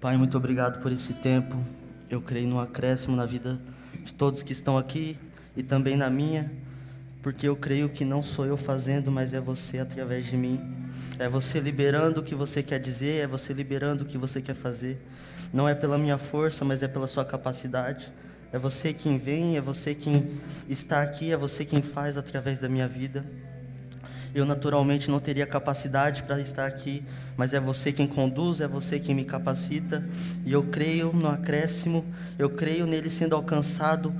Pai, muito obrigado por esse tempo. Eu creio no acréscimo na vida de todos que estão aqui e também na minha, porque eu creio que não sou eu fazendo, mas é você através de mim. É você liberando o que você quer dizer, é você liberando o que você quer fazer. Não é pela minha força, mas é pela sua capacidade. É você quem vem, é você quem está aqui, é você quem faz através da minha vida. Eu naturalmente não teria capacidade para estar aqui, mas é você quem conduz, é você quem me capacita. E eu creio no acréscimo, eu creio nele sendo alcançado,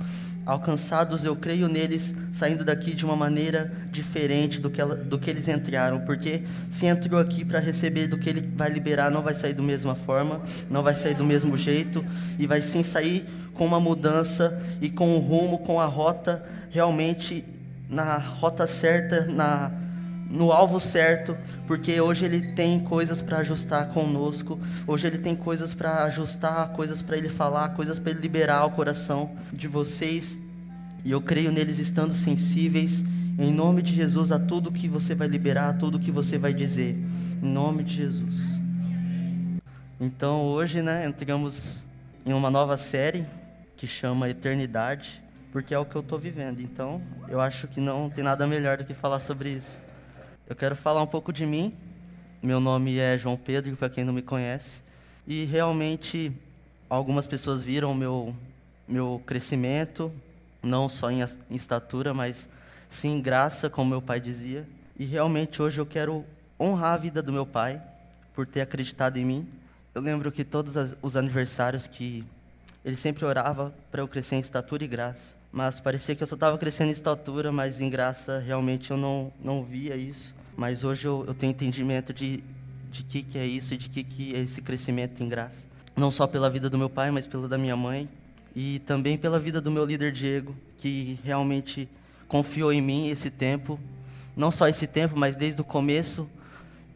alcançados, eu creio neles saindo daqui de uma maneira diferente do que, ela, do que eles entraram, porque se entrou aqui para receber do que ele vai liberar, não vai sair da mesma forma, não vai sair do mesmo jeito, e vai sim sair com uma mudança e com um rumo, com a rota realmente na rota certa, na no alvo certo, porque hoje ele tem coisas para ajustar conosco, hoje ele tem coisas para ajustar, coisas para ele falar, coisas para ele liberar o coração de vocês. E eu creio neles estando sensíveis, em nome de Jesus, a tudo que você vai liberar, a tudo que você vai dizer, em nome de Jesus. Então hoje, né, entramos em uma nova série que chama Eternidade, porque é o que eu estou vivendo. Então, eu acho que não tem nada melhor do que falar sobre isso. Eu quero falar um pouco de mim. Meu nome é João Pedro, para quem não me conhece. E realmente algumas pessoas viram meu meu crescimento, não só em, em estatura, mas sim em graça, como meu pai dizia. E realmente hoje eu quero honrar a vida do meu pai por ter acreditado em mim. Eu lembro que todos os aniversários que ele sempre orava para eu crescer em estatura e graça. Mas parecia que eu só estava crescendo em estatura, mas em graça realmente eu não, não via isso. Mas hoje eu, eu tenho entendimento de de que que é isso e de que que é esse crescimento em graça. Não só pela vida do meu pai, mas pela da minha mãe. E também pela vida do meu líder Diego, que realmente confiou em mim esse tempo, não só esse tempo, mas desde o começo,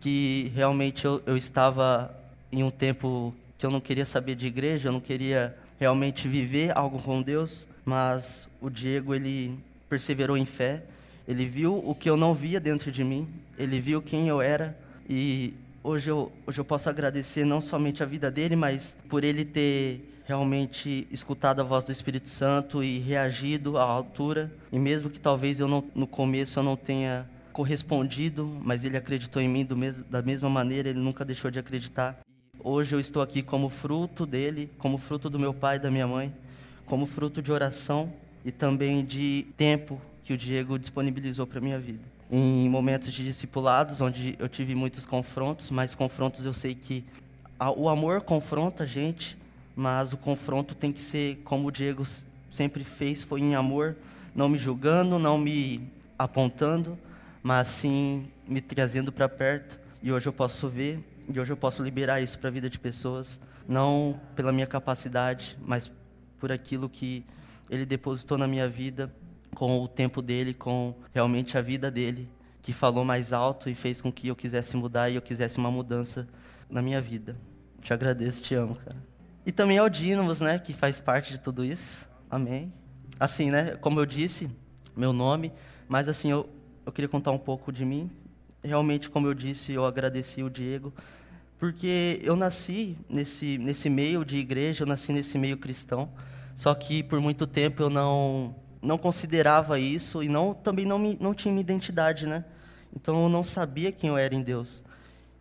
que realmente eu, eu estava em um tempo que eu não queria saber de igreja, eu não queria realmente viver algo com Deus, mas o Diego ele perseverou em fé ele viu o que eu não via dentro de mim, ele viu quem eu era e hoje eu, hoje eu posso agradecer não somente a vida dele, mas por ele ter realmente escutado a voz do Espírito Santo e reagido à altura. E mesmo que talvez eu não, no começo eu não tenha correspondido, mas ele acreditou em mim da mesma maneira, ele nunca deixou de acreditar. Hoje eu estou aqui como fruto dele, como fruto do meu pai e da minha mãe, como fruto de oração e também de tempo que o Diego disponibilizou para minha vida. Em momentos de discipulados, onde eu tive muitos confrontos, mas confrontos eu sei que a, o amor confronta a gente, mas o confronto tem que ser como o Diego sempre fez, foi em amor, não me julgando, não me apontando, mas sim me trazendo para perto. E hoje eu posso ver, e hoje eu posso liberar isso para a vida de pessoas, não pela minha capacidade, mas por aquilo que ele depositou na minha vida com o tempo dele, com realmente a vida dele, que falou mais alto e fez com que eu quisesse mudar e eu quisesse uma mudança na minha vida. Te agradeço, te amo, cara. E também ao Dínamos, né, que faz parte de tudo isso. Amém. Assim, né, como eu disse, meu nome, mas assim, eu, eu queria contar um pouco de mim. Realmente, como eu disse, eu agradeci o Diego, porque eu nasci nesse, nesse meio de igreja, eu nasci nesse meio cristão, só que por muito tempo eu não não considerava isso e não também não, me, não tinha minha identidade, né? Então eu não sabia quem eu era em Deus.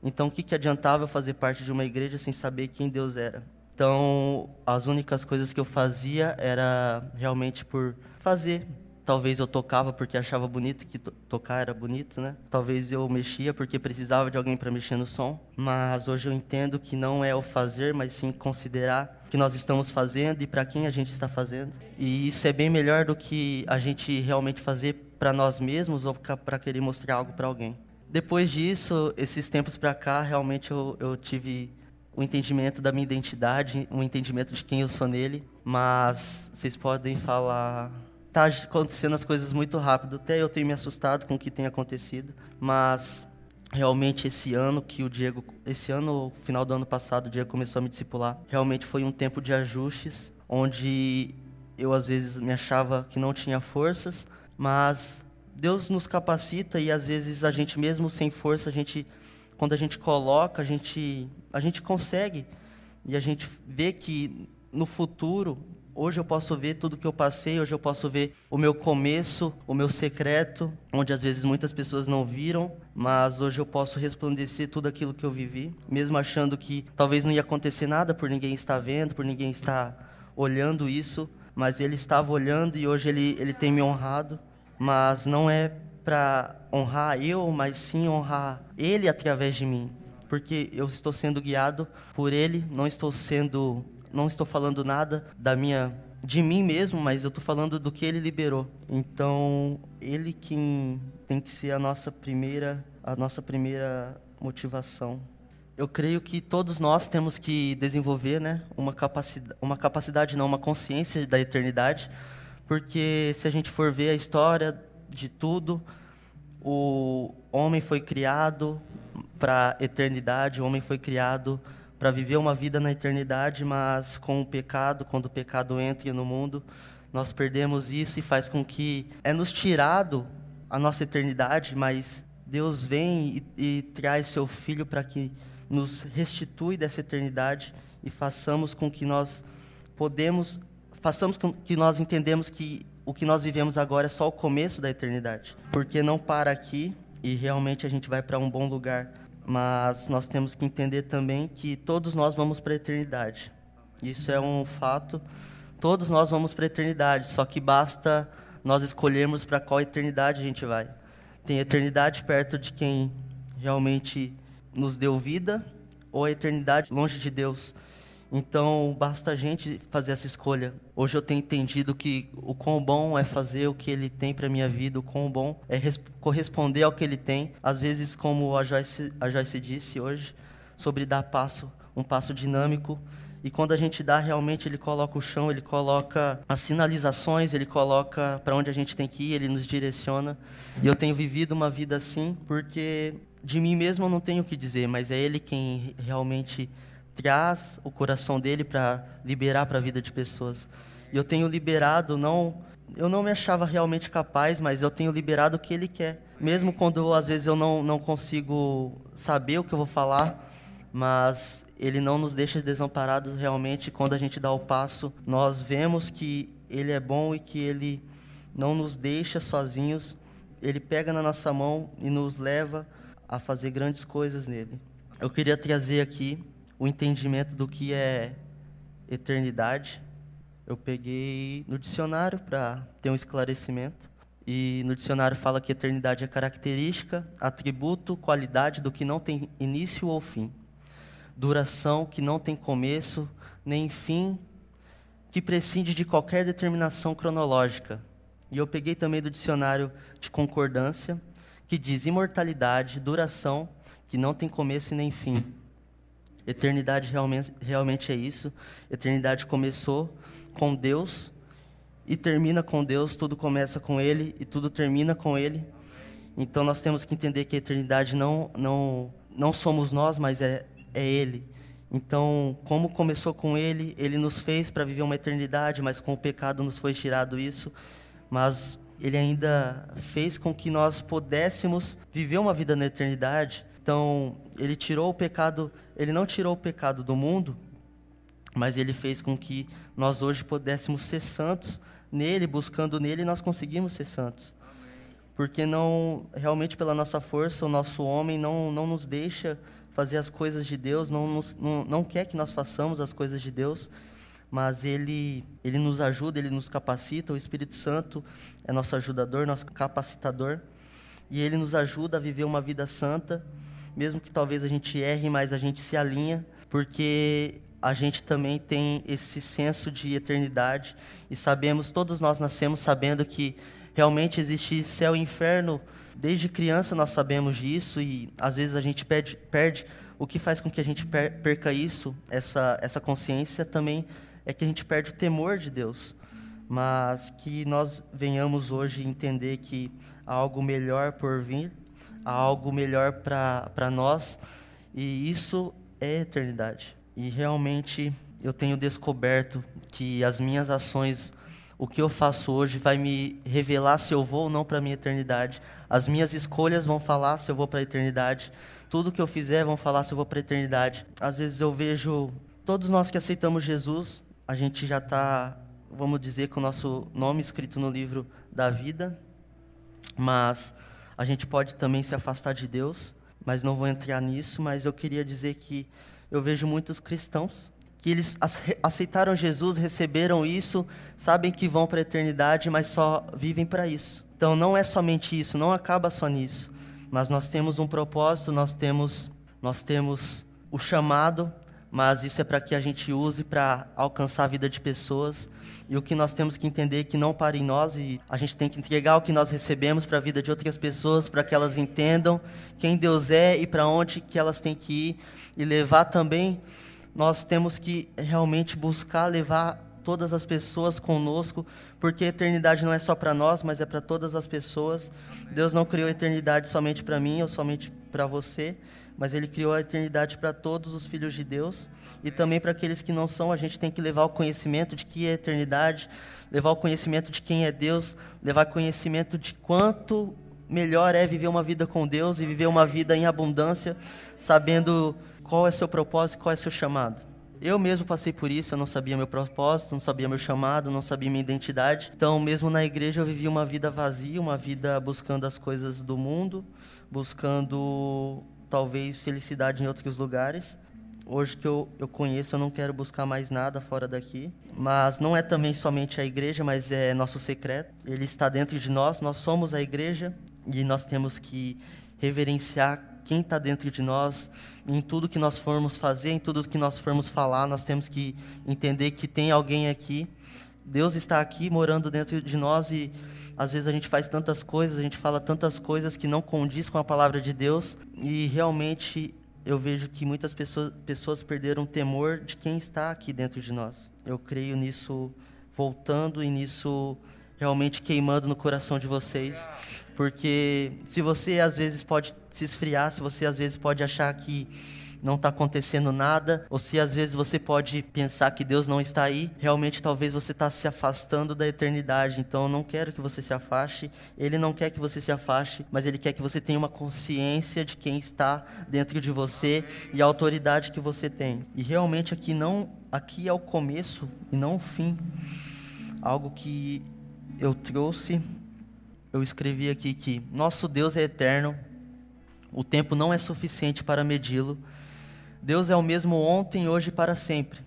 Então o que, que adiantava eu fazer parte de uma igreja sem saber quem Deus era? Então as únicas coisas que eu fazia era realmente por fazer, Talvez eu tocava porque achava bonito, que tocar era bonito, né? Talvez eu mexia porque precisava de alguém para mexer no som. Mas hoje eu entendo que não é o fazer, mas sim considerar o que nós estamos fazendo e para quem a gente está fazendo. E isso é bem melhor do que a gente realmente fazer para nós mesmos ou para querer mostrar algo para alguém. Depois disso, esses tempos para cá, realmente eu, eu tive o entendimento da minha identidade, o entendimento de quem eu sou nele. Mas vocês podem falar tá acontecendo as coisas muito rápido. Até eu tenho me assustado com o que tem acontecido, mas realmente esse ano que o Diego, esse ano, final do ano passado, o Diego começou a me discipular. Realmente foi um tempo de ajustes, onde eu às vezes me achava que não tinha forças, mas Deus nos capacita e às vezes a gente mesmo sem força, a gente quando a gente coloca, a gente a gente consegue e a gente vê que no futuro Hoje eu posso ver tudo que eu passei, hoje eu posso ver o meu começo, o meu secreto, onde às vezes muitas pessoas não viram, mas hoje eu posso resplandecer tudo aquilo que eu vivi, mesmo achando que talvez não ia acontecer nada por ninguém estar vendo, por ninguém estar olhando isso, mas ele estava olhando e hoje ele, ele tem me honrado, mas não é para honrar eu, mas sim honrar ele através de mim, porque eu estou sendo guiado por ele, não estou sendo não estou falando nada da minha de mim mesmo, mas eu estou falando do que ele liberou. Então, ele quem tem que ser a nossa primeira a nossa primeira motivação. Eu creio que todos nós temos que desenvolver, né, uma capacidade, uma capacidade não, uma consciência da eternidade, porque se a gente for ver a história de tudo, o homem foi criado para a eternidade, o homem foi criado para viver uma vida na eternidade, mas com o pecado, quando o pecado entra no mundo, nós perdemos isso e faz com que é nos tirado a nossa eternidade, mas Deus vem e, e traz seu filho para que nos restitui dessa eternidade e façamos com que nós podemos façamos com que nós entendemos que o que nós vivemos agora é só o começo da eternidade, porque não para aqui e realmente a gente vai para um bom lugar mas nós temos que entender também que todos nós vamos para a eternidade. Isso é um fato. Todos nós vamos para a eternidade, só que basta nós escolhermos para qual eternidade a gente vai. Tem eternidade perto de quem realmente nos deu vida, ou a eternidade longe de Deus. Então, basta a gente fazer essa escolha. Hoje eu tenho entendido que o quão bom é fazer o que ele tem para minha vida, o quão bom é corresponder ao que ele tem. Às vezes, como a Joyce, a Joyce disse hoje, sobre dar passo, um passo dinâmico. E quando a gente dá, realmente ele coloca o chão, ele coloca as sinalizações, ele coloca para onde a gente tem que ir, ele nos direciona. E eu tenho vivido uma vida assim, porque de mim mesmo eu não tenho o que dizer, mas é ele quem realmente traz o coração dele para liberar para a vida de pessoas. E eu tenho liberado, não, eu não me achava realmente capaz, mas eu tenho liberado o que ele quer. Mesmo quando às vezes eu não, não consigo saber o que eu vou falar, mas ele não nos deixa desamparados realmente quando a gente dá o passo. Nós vemos que ele é bom e que ele não nos deixa sozinhos. Ele pega na nossa mão e nos leva a fazer grandes coisas nele. Eu queria trazer aqui o entendimento do que é eternidade. Eu peguei no dicionário para ter um esclarecimento. E no dicionário fala que eternidade é característica, atributo, qualidade do que não tem início ou fim. Duração que não tem começo nem fim, que prescinde de qualquer determinação cronológica. E eu peguei também do dicionário de concordância, que diz imortalidade, duração que não tem começo nem fim. Eternidade realmente, realmente é isso. Eternidade começou com Deus e termina com Deus, tudo começa com Ele e tudo termina com Ele. Então nós temos que entender que a eternidade não, não, não somos nós, mas é, é Ele. Então, como começou com Ele, Ele nos fez para viver uma eternidade, mas com o pecado nos foi tirado isso. Mas Ele ainda fez com que nós pudéssemos viver uma vida na eternidade. Então, Ele tirou o pecado ele não tirou o pecado do mundo, mas ele fez com que nós hoje pudéssemos ser santos nele, buscando nele, nós conseguimos ser santos. Porque não, realmente pela nossa força, o nosso homem não, não nos deixa fazer as coisas de Deus, não, nos, não, não quer que nós façamos as coisas de Deus, mas ele, ele nos ajuda, ele nos capacita, o Espírito Santo é nosso ajudador, nosso capacitador, e ele nos ajuda a viver uma vida santa, mesmo que talvez a gente erre, mas a gente se alinha, porque a gente também tem esse senso de eternidade e sabemos, todos nós nascemos sabendo que realmente existe céu e inferno. Desde criança nós sabemos disso e às vezes a gente perde, perde o que faz com que a gente perca isso, essa, essa consciência também é que a gente perde o temor de Deus. Mas que nós venhamos hoje entender que há algo melhor por vir a algo melhor para nós, e isso é eternidade. E realmente eu tenho descoberto que as minhas ações, o que eu faço hoje, vai me revelar se eu vou ou não para a minha eternidade. As minhas escolhas vão falar se eu vou para a eternidade. Tudo que eu fizer vão falar se eu vou para a eternidade. Às vezes eu vejo Todos nós que aceitamos Jesus, a gente já está, vamos dizer, com o nosso nome escrito no livro da vida, mas a gente pode também se afastar de Deus, mas não vou entrar nisso, mas eu queria dizer que eu vejo muitos cristãos que eles aceitaram Jesus, receberam isso, sabem que vão para a eternidade, mas só vivem para isso. Então não é somente isso, não acaba só nisso, mas nós temos um propósito, nós temos nós temos o chamado, mas isso é para que a gente use para alcançar a vida de pessoas. E o que nós temos que entender é que não para em nós e a gente tem que entregar o que nós recebemos para a vida de outras pessoas, para que elas entendam quem Deus é e para onde que elas têm que ir e levar também nós temos que realmente buscar levar todas as pessoas conosco, porque a eternidade não é só para nós, mas é para todas as pessoas. Deus não criou a eternidade somente para mim ou somente para você, mas Ele criou a eternidade para todos os filhos de Deus e também para aqueles que não são. A gente tem que levar o conhecimento de que é a eternidade, levar o conhecimento de quem é Deus, levar conhecimento de quanto melhor é viver uma vida com Deus e viver uma vida em abundância, sabendo qual é seu propósito, qual é seu chamado. Eu mesmo passei por isso, eu não sabia meu propósito, não sabia meu chamado, não sabia minha identidade. Então, mesmo na igreja, eu vivia uma vida vazia, uma vida buscando as coisas do mundo, buscando talvez felicidade em outros lugares. Hoje que eu, eu conheço, eu não quero buscar mais nada fora daqui. Mas não é também somente a igreja, mas é nosso secreto. Ele está dentro de nós, nós somos a igreja e nós temos que reverenciar quem está dentro de nós, em tudo que nós formos fazer, em tudo que nós formos falar, nós temos que entender que tem alguém aqui. Deus está aqui morando dentro de nós e às vezes a gente faz tantas coisas, a gente fala tantas coisas que não condiz com a palavra de Deus e realmente eu vejo que muitas pessoas, pessoas perderam o temor de quem está aqui dentro de nós. Eu creio nisso voltando e nisso realmente queimando no coração de vocês, porque se você às vezes pode se esfriar, se você às vezes pode achar que não está acontecendo nada, ou se às vezes você pode pensar que Deus não está aí, realmente talvez você está se afastando da eternidade. Então eu não quero que você se afaste, Ele não quer que você se afaste, mas Ele quer que você tenha uma consciência de quem está dentro de você e a autoridade que você tem. E realmente aqui não, aqui é o começo e não o fim. Algo que eu trouxe, eu escrevi aqui que nosso Deus é eterno, o tempo não é suficiente para medi-lo. Deus é o mesmo ontem, hoje e para sempre.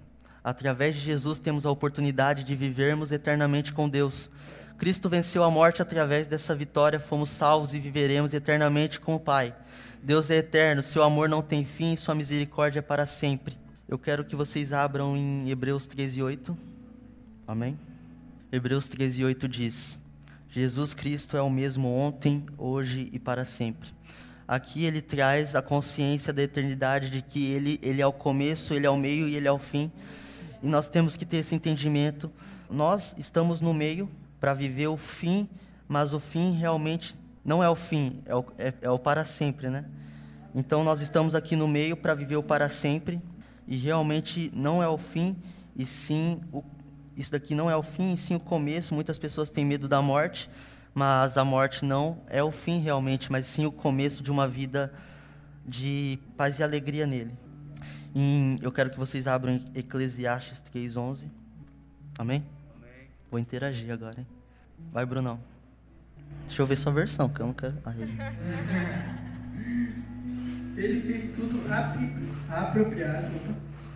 Através de Jesus temos a oportunidade de vivermos eternamente com Deus. Cristo venceu a morte através dessa vitória, fomos salvos e viveremos eternamente com o Pai. Deus é eterno, seu amor não tem fim, sua misericórdia é para sempre. Eu quero que vocês abram em Hebreus 13, 8. Amém? Hebreus 13, 8 diz: Jesus Cristo é o mesmo ontem, hoje e para sempre. Aqui ele traz a consciência da eternidade de que ele, ele é o começo, ele é o meio e ele é o fim. E nós temos que ter esse entendimento. Nós estamos no meio para viver o fim, mas o fim realmente não é o fim, é o, é, é o para sempre, né? Então nós estamos aqui no meio para viver o para sempre e realmente não é o fim e sim o isso daqui não é o fim, e sim o começo. Muitas pessoas têm medo da morte, mas a morte não é o fim realmente, mas sim o começo de uma vida de paz e alegria nele. Em, eu quero que vocês abram Eclesiastes 3:11. Amém? Amém? Vou interagir agora, hein? Vai, Brunão. Deixa eu ver sua versão, que eu nunca. Ele fez tudo apropriado.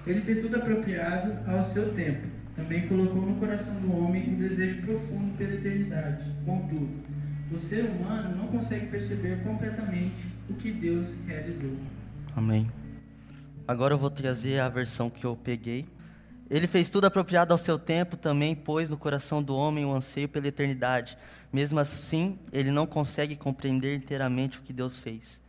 Ele fez tudo apropriado ao seu tempo também colocou no coração do homem um desejo profundo pela eternidade. Contudo, o ser humano não consegue perceber completamente o que Deus realizou. Amém. Agora eu vou trazer a versão que eu peguei. Ele fez tudo apropriado ao seu tempo, também pôs no coração do homem o anseio pela eternidade. Mesmo assim, ele não consegue compreender inteiramente o que Deus fez.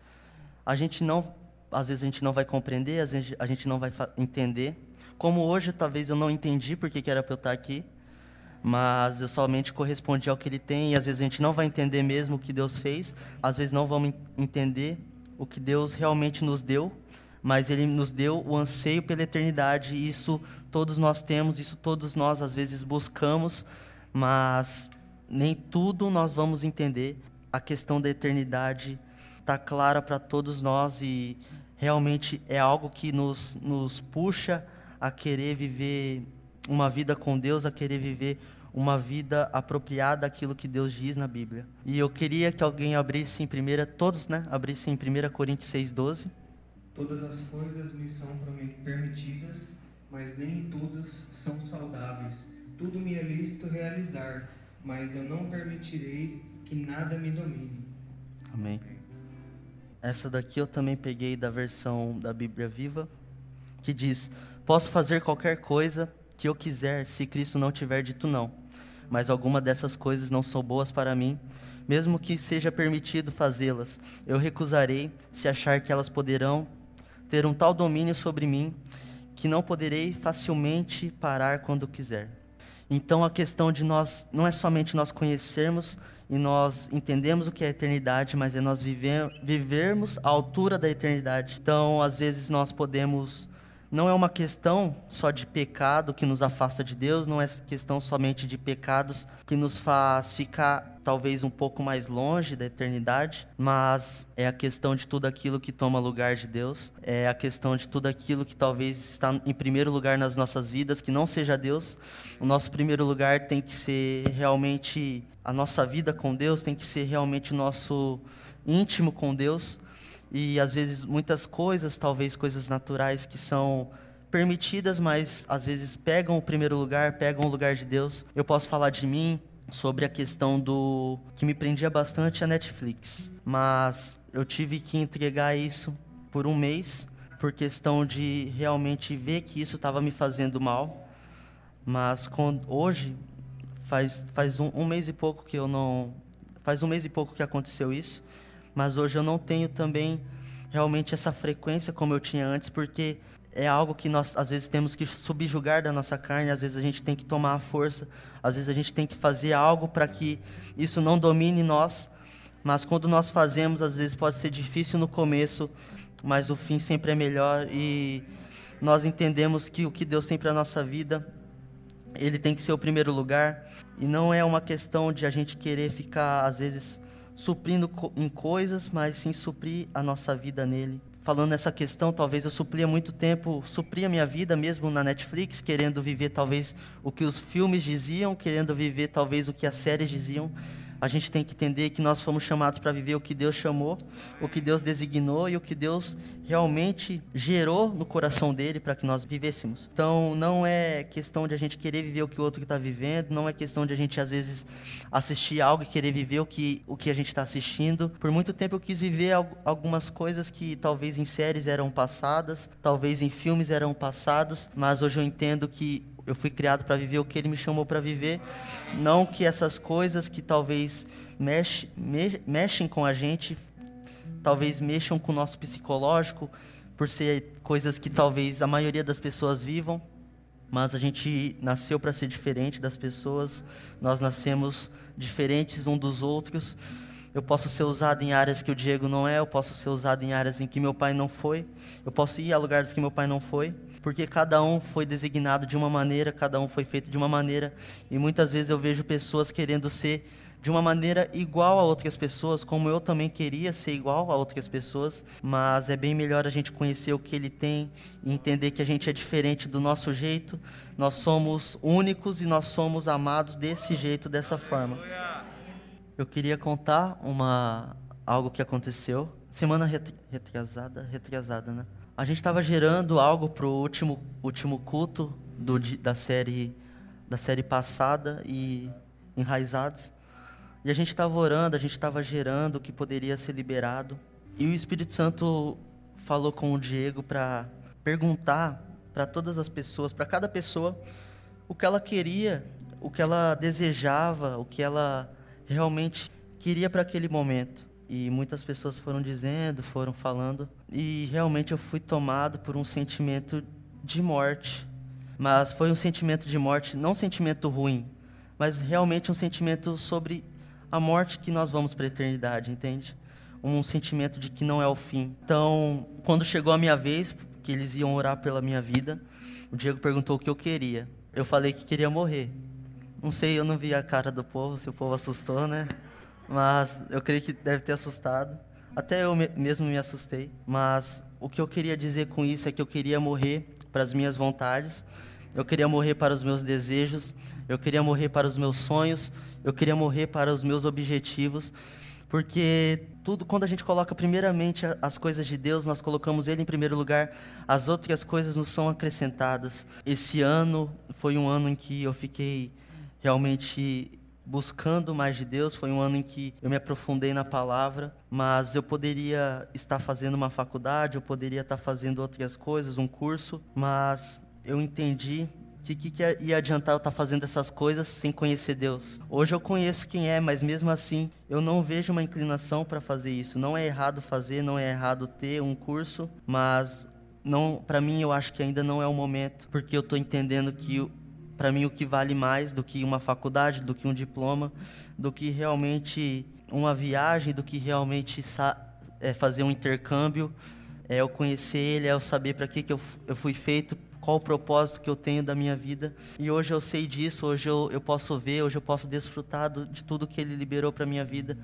A gente não, às vezes a gente não vai compreender, às vezes a gente não vai entender, como hoje, talvez eu não entendi porque que era para eu estar aqui, mas eu somente correspondi ao que ele tem, e às vezes a gente não vai entender mesmo o que Deus fez, às vezes não vamos entender o que Deus realmente nos deu, mas ele nos deu o anseio pela eternidade, isso todos nós temos, isso todos nós às vezes buscamos, mas nem tudo nós vamos entender. A questão da eternidade está clara para todos nós e realmente é algo que nos, nos puxa a querer viver uma vida com Deus, a querer viver uma vida apropriada àquilo que Deus diz na Bíblia. E eu queria que alguém abrisse em primeira, todos, né, abrissem em 1 Coríntios 6:12. Todas as coisas me são permitidas, mas nem todas são saudáveis. Tudo me é lícito realizar, mas eu não permitirei que nada me domine. Amém. Essa daqui eu também peguei da versão da Bíblia Viva, que diz: Posso fazer qualquer coisa que eu quiser, se Cristo não tiver dito não. Mas alguma dessas coisas não são boas para mim, mesmo que seja permitido fazê-las. Eu recusarei se achar que elas poderão ter um tal domínio sobre mim que não poderei facilmente parar quando quiser. Então a questão de nós não é somente nós conhecermos e nós entendemos o que é a eternidade, mas é nós viver, vivermos à altura da eternidade. Então, às vezes nós podemos não é uma questão só de pecado que nos afasta de Deus, não é questão somente de pecados que nos faz ficar talvez um pouco mais longe da eternidade, mas é a questão de tudo aquilo que toma lugar de Deus, é a questão de tudo aquilo que talvez está em primeiro lugar nas nossas vidas, que não seja Deus. O nosso primeiro lugar tem que ser realmente a nossa vida com Deus, tem que ser realmente o nosso íntimo com Deus e às vezes muitas coisas, talvez coisas naturais que são permitidas, mas às vezes pegam o primeiro lugar, pegam o lugar de Deus. Eu posso falar de mim sobre a questão do que me prendia bastante a Netflix, mas eu tive que entregar isso por um mês por questão de realmente ver que isso estava me fazendo mal. Mas hoje faz faz um, um mês e pouco que eu não faz um mês e pouco que aconteceu isso mas hoje eu não tenho também realmente essa frequência como eu tinha antes, porque é algo que nós às vezes temos que subjugar da nossa carne, às vezes a gente tem que tomar a força, às vezes a gente tem que fazer algo para que isso não domine nós, mas quando nós fazemos, às vezes pode ser difícil no começo, mas o fim sempre é melhor. E nós entendemos que o que Deus tem para a nossa vida, ele tem que ser o primeiro lugar. E não é uma questão de a gente querer ficar às vezes suprindo em coisas, mas sim suprir a nossa vida nele. Falando nessa questão, talvez eu suplia muito tempo, supria minha vida mesmo na Netflix, querendo viver talvez o que os filmes diziam, querendo viver talvez o que as séries diziam, a gente tem que entender que nós fomos chamados para viver o que Deus chamou, o que Deus designou e o que Deus realmente gerou no coração dele para que nós vivêssemos. Então, não é questão de a gente querer viver o que o outro está vivendo, não é questão de a gente, às vezes, assistir algo e querer viver o que, o que a gente está assistindo. Por muito tempo eu quis viver algumas coisas que talvez em séries eram passadas, talvez em filmes eram passados, mas hoje eu entendo que eu fui criado para viver o que Ele me chamou para viver. Não que essas coisas que talvez mexe, me, mexem com a gente, talvez mexam com o nosso psicológico, por ser coisas que talvez a maioria das pessoas vivam. Mas a gente nasceu para ser diferente das pessoas, nós nascemos diferentes um dos outros. Eu posso ser usado em áreas que o Diego não é, eu posso ser usado em áreas em que meu pai não foi, eu posso ir a lugares que meu pai não foi porque cada um foi designado de uma maneira, cada um foi feito de uma maneira, e muitas vezes eu vejo pessoas querendo ser de uma maneira igual a outras pessoas, como eu também queria ser igual a outras pessoas, mas é bem melhor a gente conhecer o que ele tem e entender que a gente é diferente do nosso jeito, nós somos únicos e nós somos amados desse jeito, dessa forma. Eu queria contar uma algo que aconteceu semana retrasada, retrasada, né? A gente estava gerando algo para o último, último culto do, da, série, da série passada e Enraizados. E a gente estava orando, a gente estava gerando o que poderia ser liberado. E o Espírito Santo falou com o Diego para perguntar para todas as pessoas, para cada pessoa, o que ela queria, o que ela desejava, o que ela realmente queria para aquele momento. E muitas pessoas foram dizendo, foram falando, e realmente eu fui tomado por um sentimento de morte. Mas foi um sentimento de morte, não um sentimento ruim, mas realmente um sentimento sobre a morte que nós vamos para a eternidade, entende? Um sentimento de que não é o fim. Então, quando chegou a minha vez, que eles iam orar pela minha vida, o Diego perguntou o que eu queria. Eu falei que queria morrer. Não sei, eu não vi a cara do povo, se o povo assustou, né? Mas eu creio que deve ter assustado. Até eu mesmo me assustei, mas o que eu queria dizer com isso é que eu queria morrer para as minhas vontades, eu queria morrer para os meus desejos, eu queria morrer para os meus sonhos, eu queria morrer para os meus objetivos, porque tudo quando a gente coloca primeiramente as coisas de Deus, nós colocamos ele em primeiro lugar, as outras coisas nos são acrescentadas. Esse ano foi um ano em que eu fiquei realmente buscando mais de Deus, foi um ano em que eu me aprofundei na palavra, mas eu poderia estar fazendo uma faculdade, eu poderia estar fazendo outras coisas, um curso, mas eu entendi que que, que ia adiantar eu estar fazendo essas coisas sem conhecer Deus? Hoje eu conheço quem é, mas mesmo assim eu não vejo uma inclinação para fazer isso. Não é errado fazer, não é errado ter um curso, mas não, para mim eu acho que ainda não é o momento, porque eu estou entendendo que para mim o que vale mais do que uma faculdade, do que um diploma, do que realmente uma viagem, do que realmente é, fazer um intercâmbio, é eu conhecer Ele, é eu saber para que, que eu, eu fui feito, qual o propósito que eu tenho da minha vida. E hoje eu sei disso, hoje eu, eu posso ver, hoje eu posso desfrutar do, de tudo que Ele liberou para minha vida.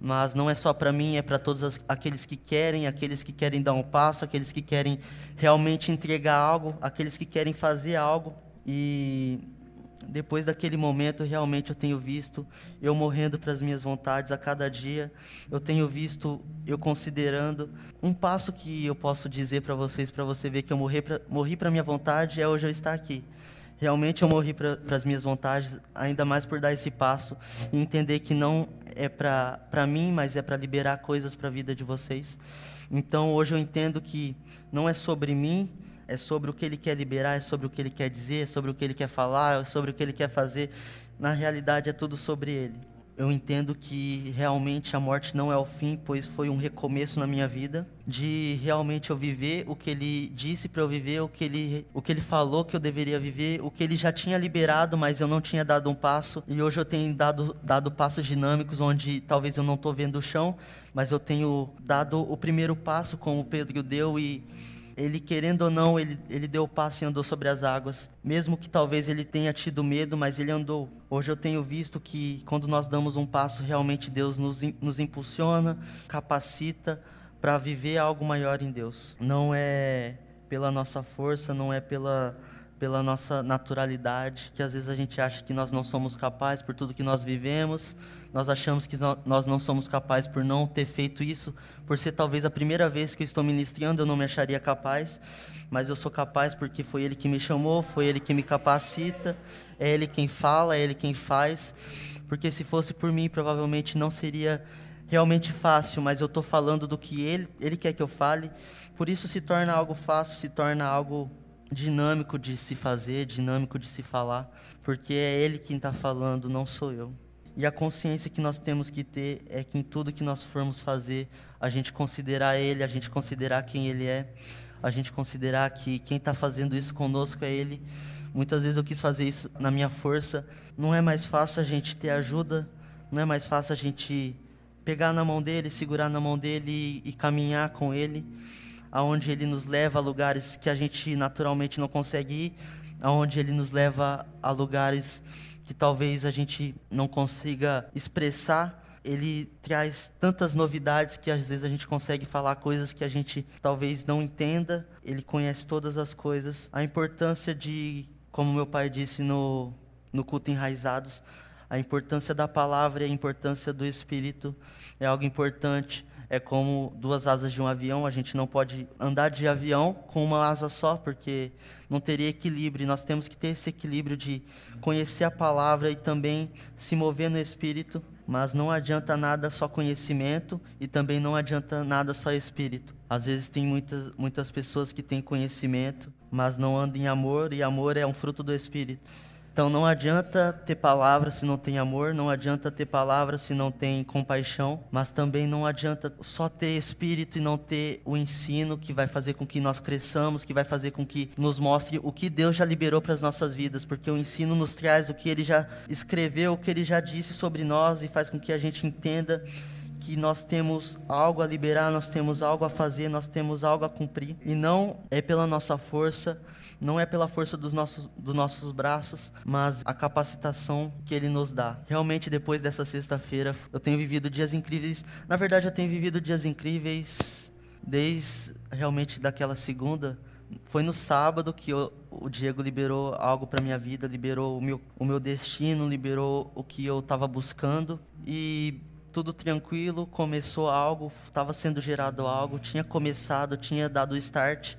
Mas não é só para mim, é para todos as, aqueles que querem, aqueles que querem dar um passo, aqueles que querem realmente entregar algo, aqueles que querem fazer algo. E depois daquele momento, realmente eu tenho visto eu morrendo para as minhas vontades a cada dia. Eu tenho visto eu considerando um passo que eu posso dizer para vocês, para você ver que eu morri para morri para minha vontade, é hoje eu estar aqui. Realmente eu morri para as minhas vontades, ainda mais por dar esse passo e entender que não é para mim, mas é para liberar coisas para a vida de vocês. Então hoje eu entendo que não é sobre mim, é sobre o que ele quer liberar, é sobre o que ele quer dizer, é sobre o que ele quer falar, é sobre o que ele quer fazer. Na realidade, é tudo sobre ele. Eu entendo que realmente a morte não é o fim, pois foi um recomeço na minha vida, de realmente eu viver o que ele disse para eu viver, o que ele, o que ele falou que eu deveria viver, o que ele já tinha liberado, mas eu não tinha dado um passo, e hoje eu tenho dado, dado passos dinâmicos onde talvez eu não estou vendo o chão, mas eu tenho dado o primeiro passo como Pedro deu e ele querendo ou não, ele, ele deu o passo e andou sobre as águas. Mesmo que talvez ele tenha tido medo, mas ele andou. Hoje eu tenho visto que quando nós damos um passo, realmente Deus nos, nos impulsiona, capacita para viver algo maior em Deus. Não é pela nossa força, não é pela pela nossa naturalidade, que às vezes a gente acha que nós não somos capazes por tudo que nós vivemos, nós achamos que nós não somos capazes por não ter feito isso, por ser talvez a primeira vez que eu estou ministrando, eu não me acharia capaz, mas eu sou capaz porque foi Ele que me chamou, foi Ele que me capacita, é Ele quem fala, é Ele quem faz, porque se fosse por mim, provavelmente não seria realmente fácil, mas eu estou falando do que Ele, Ele quer que eu fale, por isso se torna algo fácil, se torna algo dinâmico de se fazer, dinâmico de se falar, porque é Ele quem está falando, não sou eu. E a consciência que nós temos que ter é que em tudo que nós formos fazer, a gente considerar Ele, a gente considerar quem Ele é, a gente considerar que quem está fazendo isso conosco é Ele. Muitas vezes eu quis fazer isso na minha força. Não é mais fácil a gente ter ajuda, não é mais fácil a gente pegar na mão dele, segurar na mão dele e, e caminhar com Ele aonde ele nos leva a lugares que a gente naturalmente não consegue ir, aonde ele nos leva a lugares que talvez a gente não consiga expressar. Ele traz tantas novidades que às vezes a gente consegue falar coisas que a gente talvez não entenda. Ele conhece todas as coisas. A importância de, como meu pai disse no, no culto Enraizados, a importância da palavra e a importância do Espírito é algo importante é como duas asas de um avião. A gente não pode andar de avião com uma asa só, porque não teria equilíbrio. Nós temos que ter esse equilíbrio de conhecer a palavra e também se mover no espírito. Mas não adianta nada só conhecimento e também não adianta nada só espírito. Às vezes tem muitas, muitas pessoas que têm conhecimento, mas não andam em amor, e amor é um fruto do espírito. Então não adianta ter palavra se não tem amor, não adianta ter palavra se não tem compaixão, mas também não adianta só ter espírito e não ter o ensino que vai fazer com que nós cresçamos, que vai fazer com que nos mostre o que Deus já liberou para as nossas vidas, porque o ensino nos traz o que ele já escreveu, o que ele já disse sobre nós e faz com que a gente entenda que nós temos algo a liberar, nós temos algo a fazer, nós temos algo a cumprir. E não é pela nossa força, não é pela força dos nossos, dos nossos braços, mas a capacitação que Ele nos dá. Realmente, depois dessa sexta-feira, eu tenho vivido dias incríveis. Na verdade, eu tenho vivido dias incríveis desde realmente daquela segunda, Foi no sábado que eu, o Diego liberou algo para minha vida, liberou o meu, o meu destino, liberou o que eu estava buscando e tudo tranquilo, começou algo, estava sendo gerado algo, tinha começado, tinha dado start,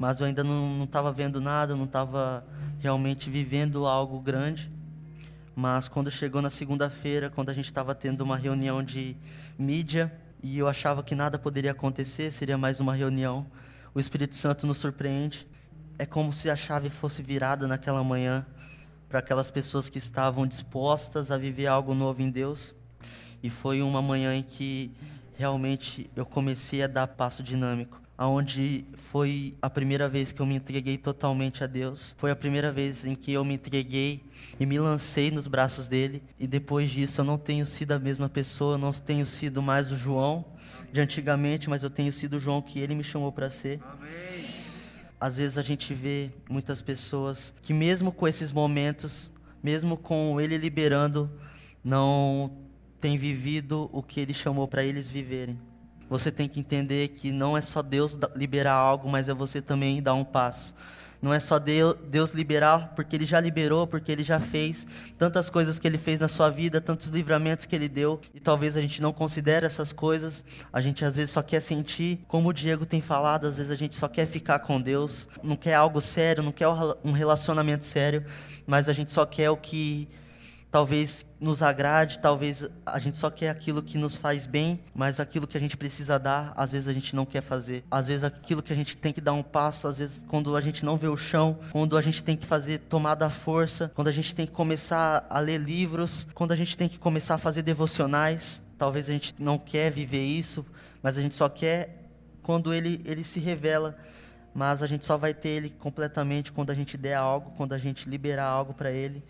mas eu ainda não estava vendo nada, não estava realmente vivendo algo grande. Mas quando chegou na segunda-feira, quando a gente estava tendo uma reunião de mídia e eu achava que nada poderia acontecer, seria mais uma reunião, o Espírito Santo nos surpreende. É como se a chave fosse virada naquela manhã para aquelas pessoas que estavam dispostas a viver algo novo em Deus. E foi uma manhã em que realmente eu comecei a dar passo dinâmico onde foi a primeira vez que eu me entreguei totalmente a Deus. Foi a primeira vez em que eu me entreguei e me lancei nos braços dele. E depois disso eu não tenho sido a mesma pessoa, não tenho sido mais o João de antigamente, mas eu tenho sido o João que ele me chamou para ser. Amém. Às vezes a gente vê muitas pessoas que mesmo com esses momentos, mesmo com ele liberando, não tem vivido o que ele chamou para eles viverem você tem que entender que não é só Deus liberar algo, mas é você também dar um passo. Não é só Deus liberar, porque Ele já liberou, porque Ele já fez tantas coisas que Ele fez na sua vida, tantos livramentos que Ele deu, e talvez a gente não considere essas coisas, a gente às vezes só quer sentir, como o Diego tem falado, às vezes a gente só quer ficar com Deus, não quer algo sério, não quer um relacionamento sério, mas a gente só quer o que talvez nos agrade, talvez a gente só quer aquilo que nos faz bem, mas aquilo que a gente precisa dar, às vezes a gente não quer fazer. Às vezes aquilo que a gente tem que dar um passo, às vezes quando a gente não vê o chão, quando a gente tem que fazer tomada a força, quando a gente tem que começar a ler livros, quando a gente tem que começar a fazer devocionais, talvez a gente não quer viver isso, mas a gente só quer quando ele ele se revela mas a gente só vai ter ele completamente quando a gente der algo, quando a gente liberar algo para ele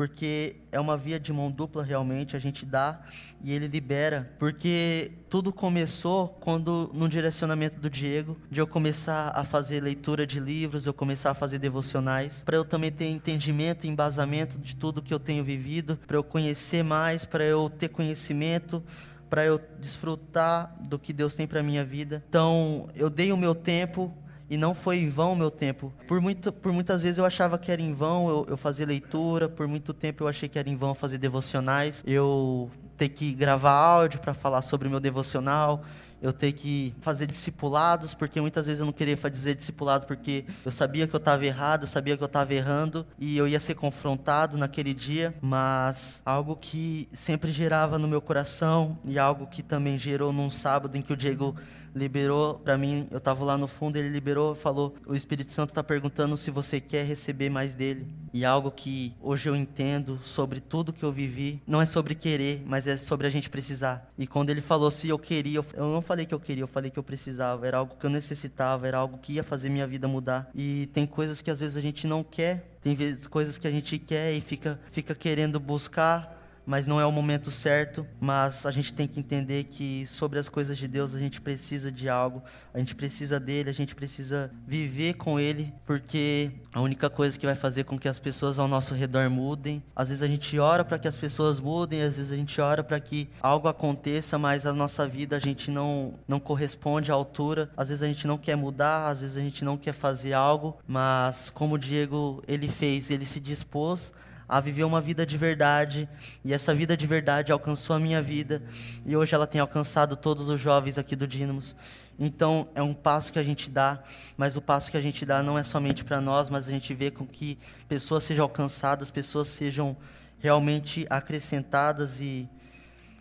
porque é uma via de mão dupla realmente, a gente dá e ele libera, porque tudo começou quando no direcionamento do Diego, de eu começar a fazer leitura de livros, eu começar a fazer devocionais, para eu também ter entendimento, embasamento de tudo que eu tenho vivido, para eu conhecer mais, para eu ter conhecimento, para eu desfrutar do que Deus tem para minha vida. Então, eu dei o meu tempo e não foi em vão o meu tempo. Por, muito, por muitas vezes eu achava que era em vão eu, eu fazer leitura, por muito tempo eu achei que era em vão fazer devocionais, eu ter que gravar áudio para falar sobre o meu devocional, eu ter que fazer discipulados, porque muitas vezes eu não queria fazer discipulado porque eu sabia que eu estava errado, eu sabia que eu estava errando e eu ia ser confrontado naquele dia, mas algo que sempre gerava no meu coração e algo que também gerou num sábado em que o Diego liberou para mim, eu estava lá no fundo, ele liberou, falou: "O Espírito Santo está perguntando se você quer receber mais dele". E algo que hoje eu entendo sobre tudo que eu vivi, não é sobre querer, mas é sobre a gente precisar. E quando ele falou se eu queria, eu não falei que eu queria, eu falei que eu precisava, era algo que eu necessitava, era algo que ia fazer minha vida mudar. E tem coisas que às vezes a gente não quer, tem vezes coisas que a gente quer e fica fica querendo buscar mas não é o momento certo. Mas a gente tem que entender que sobre as coisas de Deus a gente precisa de algo, a gente precisa dele, a gente precisa viver com ele, porque a única coisa que vai fazer com que as pessoas ao nosso redor mudem. Às vezes a gente ora para que as pessoas mudem, às vezes a gente ora para que algo aconteça, mas a nossa vida a gente não não corresponde à altura. Às vezes a gente não quer mudar, às vezes a gente não quer fazer algo, mas como o Diego ele fez, ele se dispôs a viver uma vida de verdade. E essa vida de verdade alcançou a minha vida. E hoje ela tem alcançado todos os jovens aqui do Dínamos. Então é um passo que a gente dá, mas o passo que a gente dá não é somente para nós, mas a gente vê com que pessoas sejam alcançadas, pessoas sejam realmente acrescentadas e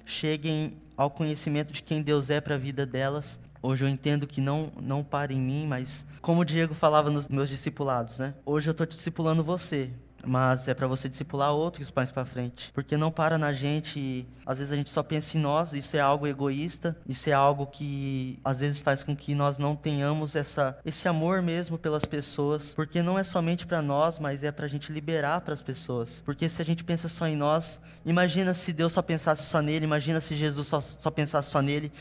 cheguem ao conhecimento de quem Deus é para a vida delas. Hoje eu entendo que não não para em mim, mas como o Diego falava nos meus discipulados, né? Hoje eu estou discipulando você, mas é para você discipular outros mais para frente, porque não para na gente. Às vezes a gente só pensa em nós, isso é algo egoísta, isso é algo que às vezes faz com que nós não tenhamos essa esse amor mesmo pelas pessoas, porque não é somente para nós, mas é para a gente liberar para as pessoas. Porque se a gente pensa só em nós, imagina se Deus só pensasse só nele, imagina se Jesus só, só pensasse só nele.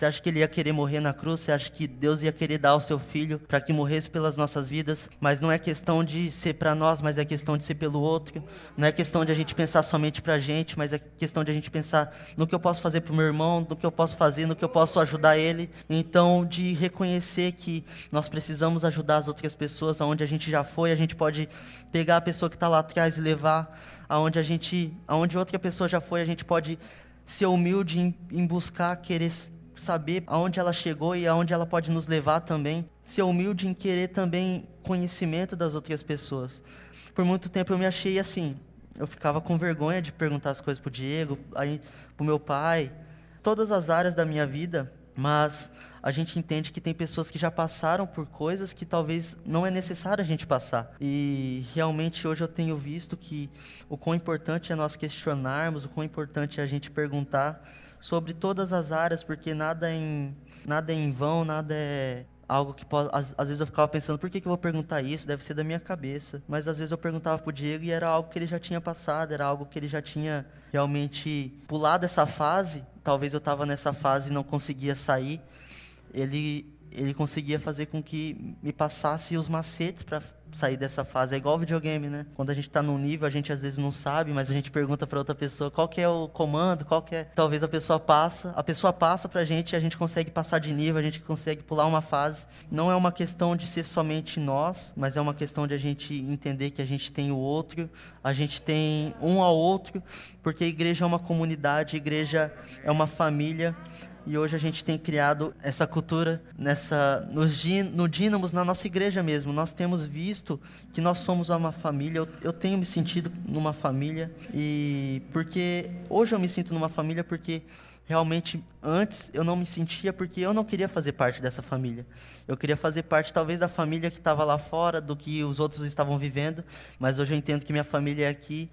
Você acha que ele ia querer morrer na cruz? Você acha que Deus ia querer dar o seu filho para que morresse pelas nossas vidas? Mas não é questão de ser para nós, mas é questão acontecer pelo outro. Não é questão de a gente pensar somente para a gente, mas é questão de a gente pensar no que eu posso fazer para o meu irmão, no que eu posso fazer, no que eu posso ajudar ele. Então, de reconhecer que nós precisamos ajudar as outras pessoas, aonde a gente já foi, a gente pode pegar a pessoa que está lá atrás e levar aonde a gente, aonde outra pessoa já foi, a gente pode ser humilde em, em buscar querer saber aonde ela chegou e aonde ela pode nos levar também. Ser humilde em querer também conhecimento das outras pessoas. Por muito tempo eu me achei assim. Eu ficava com vergonha de perguntar as coisas pro Diego, aí pro meu pai, todas as áreas da minha vida, mas a gente entende que tem pessoas que já passaram por coisas que talvez não é necessário a gente passar. E realmente hoje eu tenho visto que o quão importante é nós questionarmos, o quão importante é a gente perguntar sobre todas as áreas, porque nada é em, nada é em vão, nada é algo que às, às, vezes eu ficava pensando, por que, que eu vou perguntar isso? Deve ser da minha cabeça. Mas às vezes eu perguntava pro Diego e era algo que ele já tinha passado, era algo que ele já tinha realmente pulado essa fase. Talvez eu estava nessa fase e não conseguia sair. Ele ele conseguia fazer com que me passasse os macetes para sair dessa fase. É igual videogame, né? Quando a gente está num nível, a gente às vezes não sabe, mas a gente pergunta para outra pessoa qual que é o comando, qual que é... Talvez a pessoa passa, a pessoa passa para a gente e a gente consegue passar de nível, a gente consegue pular uma fase. Não é uma questão de ser somente nós, mas é uma questão de a gente entender que a gente tem o outro, a gente tem um ao outro, porque a igreja é uma comunidade, a igreja é uma família, e hoje a gente tem criado essa cultura nessa nos no Dínamos na nossa igreja mesmo. Nós temos visto que nós somos uma família. Eu, eu tenho me sentido numa família e porque hoje eu me sinto numa família porque realmente antes eu não me sentia porque eu não queria fazer parte dessa família. Eu queria fazer parte talvez da família que estava lá fora, do que os outros estavam vivendo, mas hoje eu entendo que minha família é aqui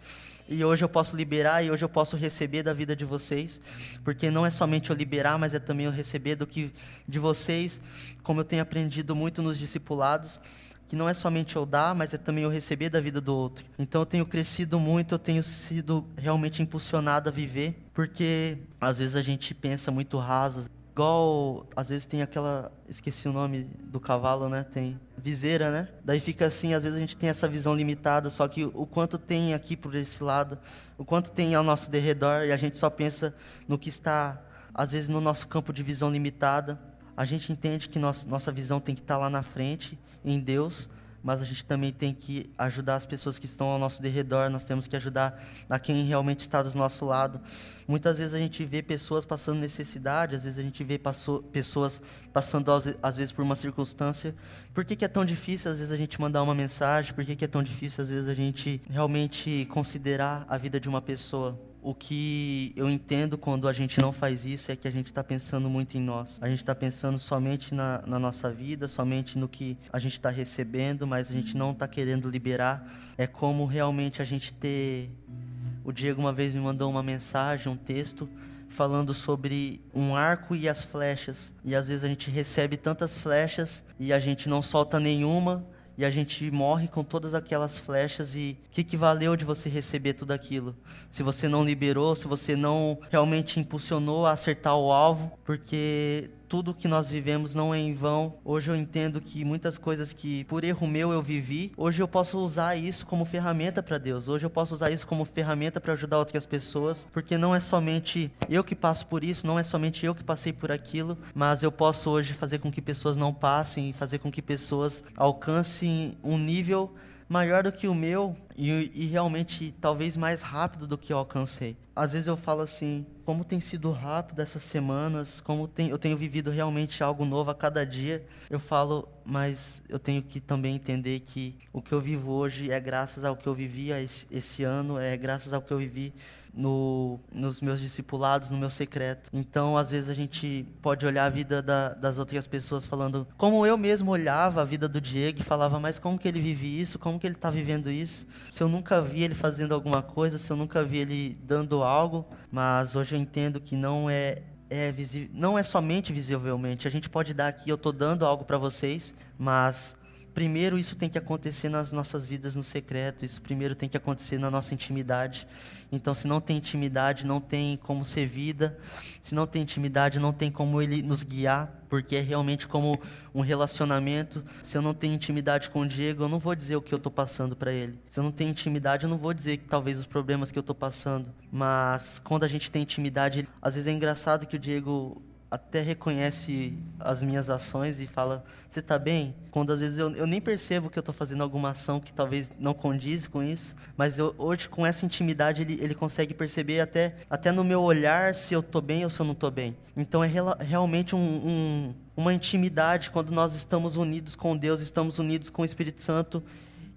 e hoje eu posso liberar e hoje eu posso receber da vida de vocês, porque não é somente eu liberar, mas é também eu receber do que de vocês, como eu tenho aprendido muito nos discipulados, que não é somente eu dar, mas é também eu receber da vida do outro. Então eu tenho crescido muito, eu tenho sido realmente impulsionado a viver, porque às vezes a gente pensa muito raso, igual às vezes tem aquela, esqueci o nome do cavalo, né? Tem viseira, né? Daí fica assim, às vezes a gente tem essa visão limitada, só que o quanto tem aqui por esse lado, o quanto tem ao nosso derredor e a gente só pensa no que está às vezes no nosso campo de visão limitada. A gente entende que nossa, visão tem que estar lá na frente, em Deus, mas a gente também tem que ajudar as pessoas que estão ao nosso derredor, nós temos que ajudar a quem realmente está do nosso lado. Muitas vezes a gente vê pessoas passando necessidade, às vezes a gente vê pessoas passando, às vezes, por uma circunstância. Por que, que, é tão difícil, às vezes, a gente mandar uma mensagem? Por que, que é tão difícil, às vezes, a gente realmente considerar a vida de uma pessoa? O que eu entendo quando a gente não faz isso é que a gente está pensando muito em nós. A gente está pensando somente na, na, nossa vida, somente no que a gente está recebendo, mas a gente não está querendo liberar. É como realmente a gente ter. O Diego uma vez me mandou uma mensagem, um texto, falando sobre um arco e as flechas. E às vezes a gente recebe tantas flechas e a gente não solta nenhuma e a gente morre com todas aquelas flechas e o que, que valeu de você receber tudo aquilo? Se você não liberou, se você não realmente impulsionou a acertar o alvo, porque tudo que nós vivemos não é em vão. Hoje eu entendo que muitas coisas que por erro meu eu vivi, hoje eu posso usar isso como ferramenta para Deus. Hoje eu posso usar isso como ferramenta para ajudar outras pessoas, porque não é somente eu que passo por isso, não é somente eu que passei por aquilo, mas eu posso hoje fazer com que pessoas não passem e fazer com que pessoas alcancem um nível maior do que o meu e, e, realmente talvez mais rápido do que eu alcancei. Às vezes eu falo assim, como tem sido rápido essas semanas, como tem, eu tenho vivido realmente algo novo a cada dia. Eu falo, mas eu tenho que também entender que o que eu vivo hoje é graças ao que eu vivi esse, esse ano, é graças ao que eu vivi no, nos meus discipulados, no meu secreto. Então, às vezes a gente pode olhar a vida da, das outras pessoas falando, como eu mesmo olhava a vida do Diego e falava, mas como que ele vive isso? Como que ele está vivendo isso? Se eu nunca vi ele fazendo alguma coisa, se eu nunca vi ele dando algo, mas hoje eu entendo que não é é não é somente visivelmente. A gente pode dar aqui, eu estou dando algo para vocês, mas primeiro isso tem que acontecer nas nossas vidas no secreto, isso primeiro tem que acontecer na nossa intimidade. Então, se não tem intimidade, não tem como ser vida. Se não tem intimidade, não tem como ele nos guiar, porque é realmente como um relacionamento. Se eu não tenho intimidade com o Diego, eu não vou dizer o que eu estou passando para ele. Se eu não tenho intimidade, eu não vou dizer que talvez os problemas que eu estou passando. Mas quando a gente tem intimidade, às vezes é engraçado que o Diego até reconhece as minhas ações e fala: Você está bem? Quando às vezes eu, eu nem percebo que eu estou fazendo alguma ação que talvez não condiz com isso, mas eu, hoje, com essa intimidade, ele, ele consegue perceber até, até no meu olhar se eu estou bem ou se eu não estou bem. Então é rela, realmente um, um, uma intimidade quando nós estamos unidos com Deus, estamos unidos com o Espírito Santo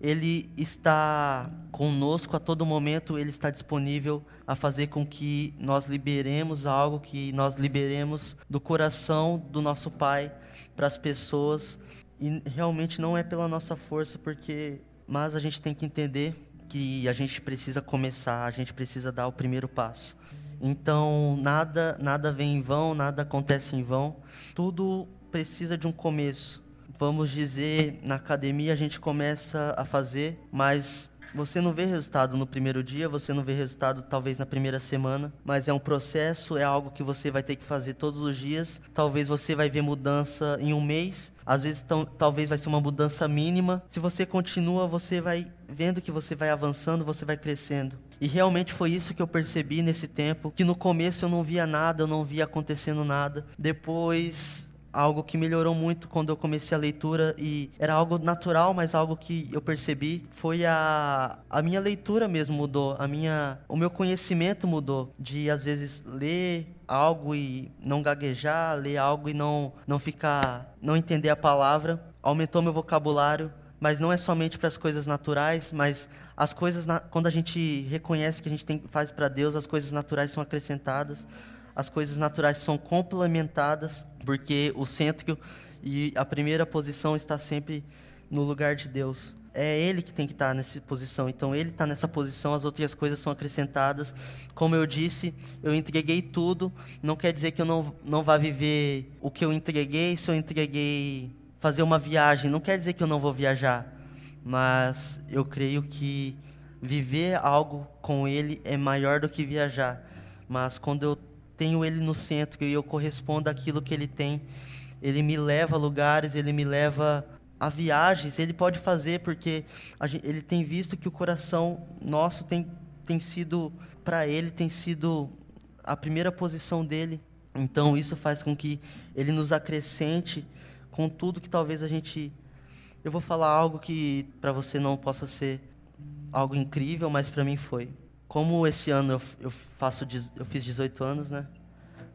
ele está conosco a todo momento, ele está disponível a fazer com que nós liberemos algo, que nós liberemos do coração do nosso Pai para as pessoas. E realmente não é pela nossa força, porque mas a gente tem que entender que a gente precisa começar, a gente precisa dar o primeiro passo. Então, nada nada vem em vão, nada acontece em vão. Tudo precisa de um começo vamos dizer, na academia a gente começa a fazer, mas você não vê resultado no primeiro dia, você não vê resultado talvez na primeira semana, mas é um processo, é algo que você vai ter que fazer todos os dias. Talvez você vai ver mudança em um mês, às vezes talvez vai ser uma mudança mínima. Se você continua, você vai vendo que você vai avançando, você vai crescendo. E realmente foi isso que eu percebi nesse tempo, que no começo eu não via nada, eu não via acontecendo nada. Depois algo que melhorou muito quando eu comecei a leitura e era algo natural, mas algo que eu percebi foi a, a minha leitura mesmo mudou, a minha o meu conhecimento mudou de às vezes ler algo e não gaguejar, ler algo e não não ficar não entender a palavra, aumentou meu vocabulário, mas não é somente para as coisas naturais, mas as coisas quando a gente reconhece que a gente tem faz para Deus, as coisas naturais são acrescentadas as coisas naturais são complementadas, porque o centro e a primeira posição está sempre no lugar de Deus. É Ele que tem que estar nessa posição. Então, Ele está nessa posição, as outras coisas são acrescentadas. Como eu disse, eu entreguei tudo. Não quer dizer que eu não, não vá viver o que eu entreguei. Se eu entreguei fazer uma viagem, não quer dizer que eu não vou viajar. Mas eu creio que viver algo com Ele é maior do que viajar. Mas quando eu tenho Ele no centro e eu correspondo àquilo que Ele tem. Ele me leva a lugares, Ele me leva a viagens. Ele pode fazer porque gente, Ele tem visto que o coração nosso tem, tem sido, para Ele, tem sido a primeira posição dele. Então isso faz com que Ele nos acrescente com tudo que talvez a gente. Eu vou falar algo que para você não possa ser algo incrível, mas para mim foi. Como esse ano eu, eu faço eu fiz 18 anos, né?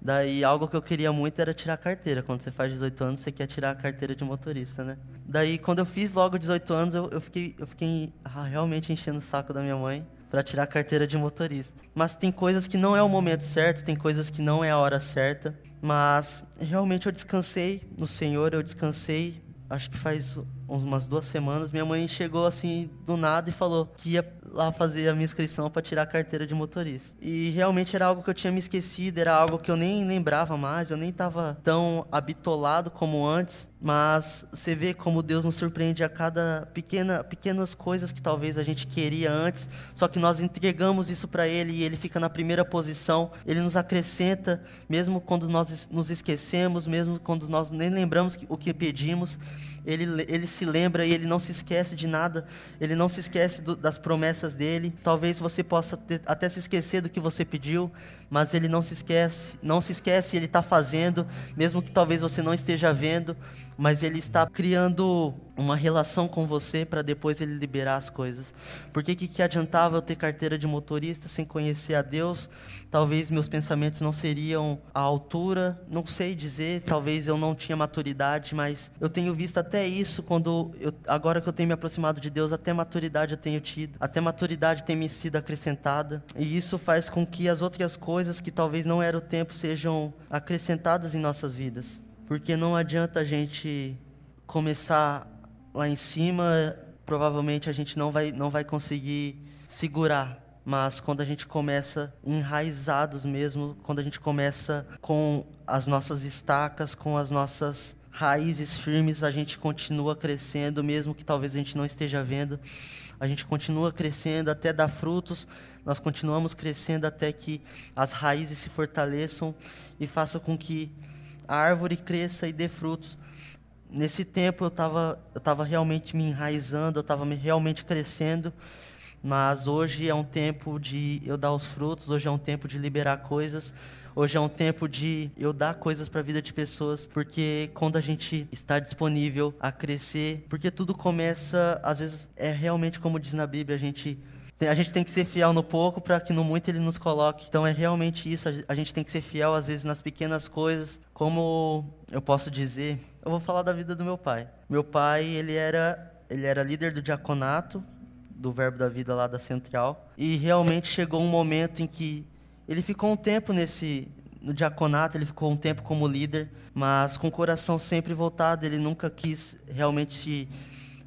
Daí algo que eu queria muito era tirar a carteira. Quando você faz 18 anos, você quer tirar a carteira de motorista, né? Daí quando eu fiz logo 18 anos, eu, eu fiquei, eu fiquei ah, realmente enchendo o saco da minha mãe para tirar a carteira de motorista. Mas tem coisas que não é o momento certo, tem coisas que não é a hora certa. Mas realmente eu descansei no Senhor, eu descansei. Acho que faz umas duas semanas, minha mãe chegou assim do nada e falou que ia lá fazer a minha inscrição para tirar a carteira de motorista. E realmente era algo que eu tinha me esquecido, era algo que eu nem lembrava mais, eu nem estava tão habitolado como antes. Mas você vê como Deus nos surpreende a cada pequena, pequenas coisas que talvez a gente queria antes, só que nós entregamos isso para Ele e Ele fica na primeira posição. Ele nos acrescenta, mesmo quando nós nos esquecemos, mesmo quando nós nem lembramos o que pedimos. Ele, ele se lembra e ele não se esquece de nada, ele não se esquece do, das promessas dele. Talvez você possa ter, até se esquecer do que você pediu, mas ele não se esquece, não se esquece, ele está fazendo, mesmo que talvez você não esteja vendo, mas ele está criando uma relação com você para depois ele liberar as coisas. Porque que, que adiantava eu ter carteira de motorista sem conhecer a Deus? Talvez meus pensamentos não seriam à altura, não sei dizer, talvez eu não tinha maturidade, mas eu tenho visto até isso quando eu, agora que eu tenho me aproximado de Deus, até maturidade eu tenho tido, até maturidade tem me sido acrescentada, e isso faz com que as outras coisas que talvez não era o tempo sejam acrescentadas em nossas vidas. Porque não adianta a gente começar lá em cima, provavelmente a gente não vai, não vai conseguir segurar. Mas quando a gente começa enraizados mesmo, quando a gente começa com as nossas estacas, com as nossas raízes firmes, a gente continua crescendo, mesmo que talvez a gente não esteja vendo. A gente continua crescendo até dar frutos, nós continuamos crescendo até que as raízes se fortaleçam e façam com que a árvore cresça e dê frutos. Nesse tempo eu estava eu tava realmente me enraizando, eu estava realmente crescendo, mas hoje é um tempo de eu dar os frutos, hoje é um tempo de liberar coisas, Hoje é um tempo de eu dar coisas para a vida de pessoas, porque quando a gente está disponível a crescer, porque tudo começa, às vezes é realmente como diz na Bíblia, a gente a gente tem que ser fiel no pouco para que no muito ele nos coloque. Então é realmente isso. A gente tem que ser fiel às vezes nas pequenas coisas. Como eu posso dizer, eu vou falar da vida do meu pai. Meu pai ele era ele era líder do diaconato do Verbo da Vida lá da Central e realmente chegou um momento em que ele ficou um tempo nesse no diaconato, ele ficou um tempo como líder, mas com o coração sempre voltado, ele nunca quis realmente